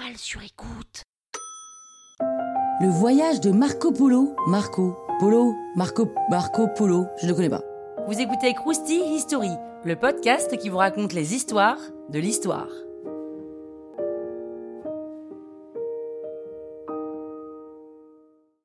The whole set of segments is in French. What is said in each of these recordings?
toile sur écoute. Le voyage de Marco Polo. Marco Polo. Marco Marco Polo. Je ne connais pas. Vous écoutez Krusty History, le podcast qui vous raconte les histoires de l'histoire.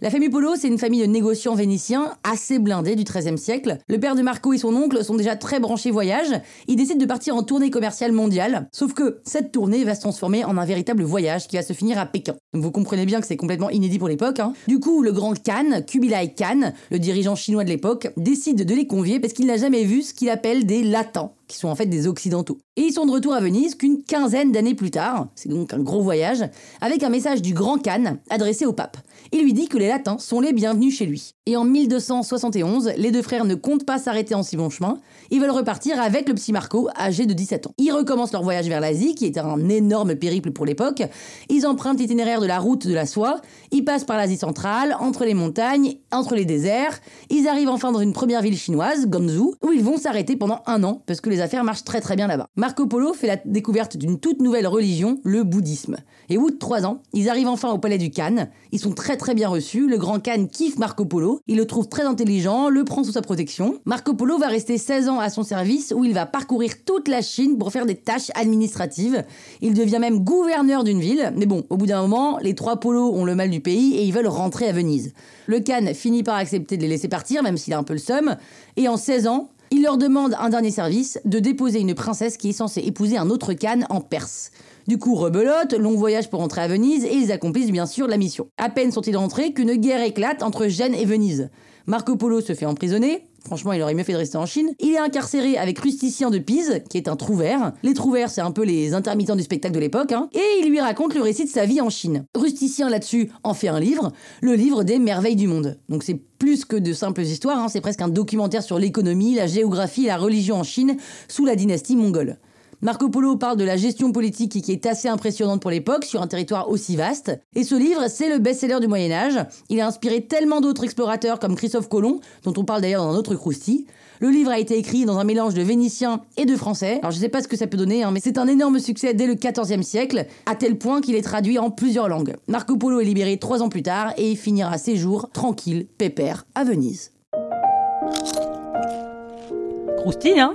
La famille Polo, c'est une famille de négociants vénitiens assez blindés du XIIIe siècle. Le père de Marco et son oncle sont déjà très branchés voyage. Ils décident de partir en tournée commerciale mondiale. Sauf que cette tournée va se transformer en un véritable voyage qui va se finir à Pékin. Vous comprenez bien que c'est complètement inédit pour l'époque. Hein. Du coup, le grand Khan, Kubilai Khan, le dirigeant chinois de l'époque, décide de les convier parce qu'il n'a jamais vu ce qu'il appelle des latins qui sont en fait des occidentaux. Et ils sont de retour à Venise qu'une quinzaine d'années plus tard, c'est donc un gros voyage, avec un message du grand Khan adressé au pape. Il lui dit que les latins sont les bienvenus chez lui. Et en 1271, les deux frères ne comptent pas s'arrêter en si bon chemin, ils veulent repartir avec le petit Marco, âgé de 17 ans. Ils recommencent leur voyage vers l'Asie, qui était un énorme périple pour l'époque. Ils empruntent l'itinéraire de la route de la soie, ils passent par l'Asie centrale, entre les montagnes, entre les déserts, ils arrivent enfin dans une première ville chinoise, Ganzhou, où ils vont s'arrêter pendant un an, parce que les affaires marchent très très bien là-bas. Marco Polo fait la découverte d'une toute nouvelle religion, le bouddhisme. Et au bout de trois ans, ils arrivent enfin au palais du Khan. Ils sont très très bien reçus. Le grand Khan kiffe Marco Polo. Il le trouve très intelligent, le prend sous sa protection. Marco Polo va rester 16 ans à son service où il va parcourir toute la Chine pour faire des tâches administratives. Il devient même gouverneur d'une ville. Mais bon, au bout d'un moment, les trois polos ont le mal du pays et ils veulent rentrer à Venise. Le Khan finit par accepter de les laisser partir, même s'il a un peu le seum. Et en 16 ans, il leur demande un dernier service, de déposer une princesse qui est censée épouser un autre Khan en Perse. Du coup, rebelote, long voyage pour rentrer à Venise et ils accomplissent bien sûr la mission. À peine sont-ils rentrés qu'une guerre éclate entre Gênes et Venise. Marco Polo se fait emprisonner, Franchement, il aurait mieux fait de rester en Chine. Il est incarcéré avec Rusticien de Pise, qui est un trouvère. Les trouvères, c'est un peu les intermittents du spectacle de l'époque. Hein. Et il lui raconte le récit de sa vie en Chine. Rusticien, là-dessus, en fait un livre, le livre des merveilles du monde. Donc c'est plus que de simples histoires, hein. c'est presque un documentaire sur l'économie, la géographie et la religion en Chine sous la dynastie mongole. Marco Polo parle de la gestion politique qui est assez impressionnante pour l'époque sur un territoire aussi vaste. Et ce livre, c'est le best-seller du Moyen Âge. Il a inspiré tellement d'autres explorateurs comme Christophe Colomb, dont on parle d'ailleurs dans un autre croustille. Le livre a été écrit dans un mélange de vénitien et de français. Alors je sais pas ce que ça peut donner, hein, mais c'est un énorme succès dès le XIVe siècle, à tel point qu'il est traduit en plusieurs langues. Marco Polo est libéré trois ans plus tard et finira ses jours tranquille, pépère, à Venise. Croustille, hein?